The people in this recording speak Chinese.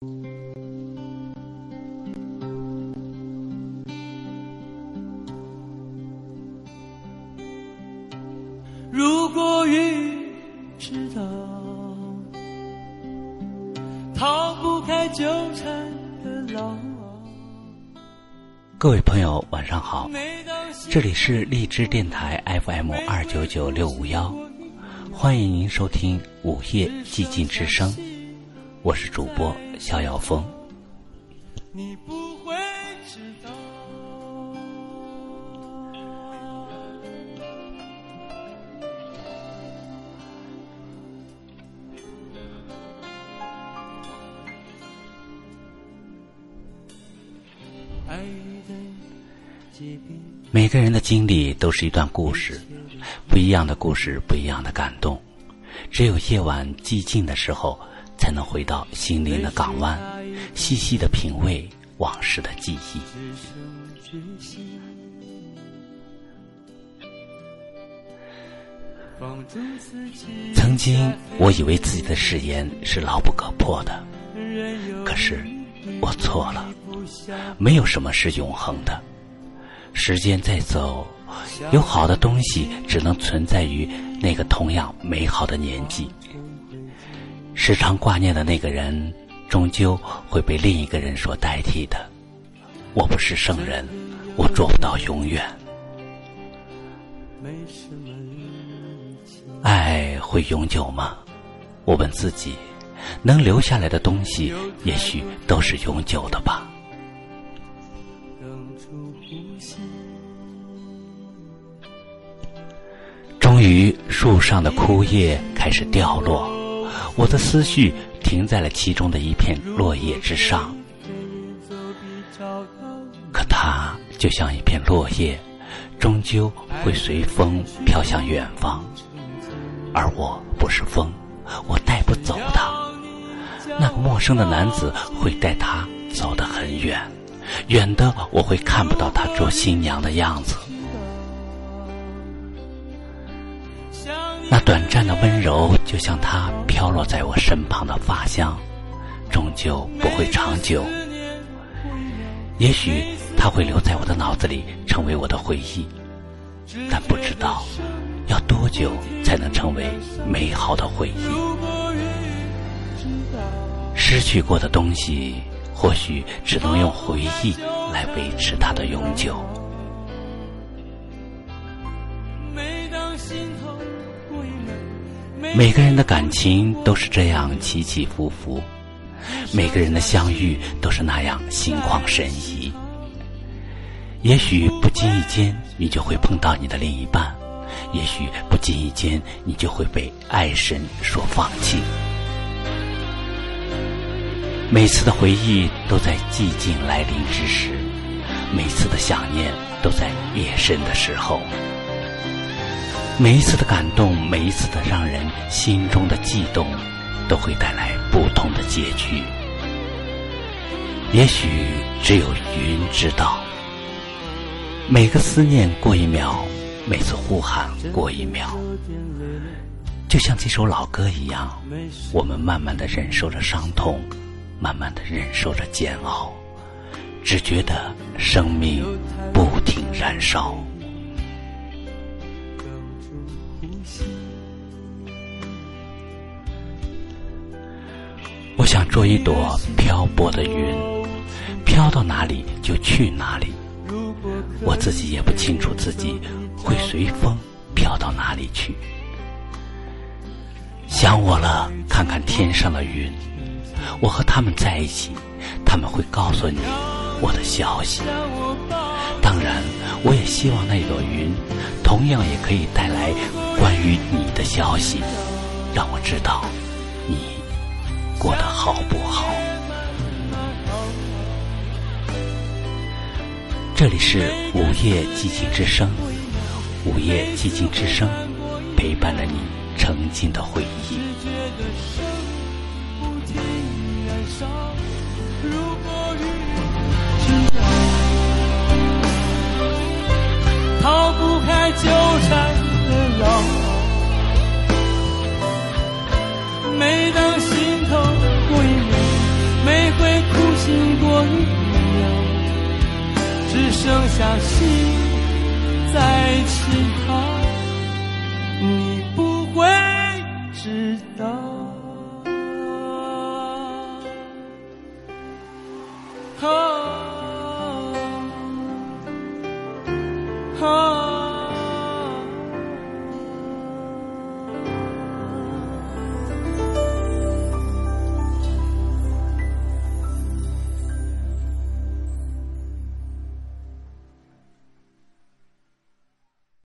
如果雨知道逃不开纠缠的牢。各位朋友，晚上好，这里是荔枝电台 FM 二九九六五幺，欢迎您收听午夜寂静之声，我是主播逍遥峰。你不会知道。每个人的经历都是一段故事，不一样的故事，不一样的感动。只有夜晚寂静的时候，才能回到心灵的港湾，细细的品味往事的记忆。曾经，我以为自己的誓言是牢不可破的，可是我错了。没有什么是永恒的，时间在走，有好的东西只能存在于那个同样美好的年纪。时常挂念的那个人，终究会被另一个人所代替的。我不是圣人，我做不到永远。爱会永久吗？我问自己，能留下来的东西，也许都是永久的吧。终于，树上的枯叶开始掉落，我的思绪停在了其中的一片落叶之上。可它就像一片落叶，终究会随风飘向远方。而我不是风，我带不走它。那个陌生的男子会带他走得很远，远的我会看不到他做新娘的样子。短暂的温柔，就像它飘落在我身旁的发香，终究不会长久。也许它会留在我的脑子里，成为我的回忆，但不知道要多久才能成为美好的回忆。失去过的东西，或许只能用回忆来维持它的永久。每个人的感情都是这样起起伏伏，每个人的相遇都是那样心旷神怡。也许不经意间，你就会碰到你的另一半；也许不经意间，你就会被爱神所放弃。每次的回忆都在寂静来临之时，每次的想念都在夜深的时候。每一次的感动，每一次的让人心中的悸动，都会带来不同的结局。也许只有云知道，每个思念过一秒，每次呼喊过一秒，就像这首老歌一样，我们慢慢的忍受着伤痛，慢慢的忍受着煎熬，只觉得生命不停燃烧。想做一朵漂泊的云，飘到哪里就去哪里。我自己也不清楚自己会随风飘到哪里去。想我了，看看天上的云，我和他们在一起，他们会告诉你我的消息。当然，我也希望那朵云同样也可以带来关于你的消息，让我知道你过得好不好。这里是午夜寂静之声，午夜寂静之声陪伴了你曾经的回忆。如果心在期盼，你不会知道。啊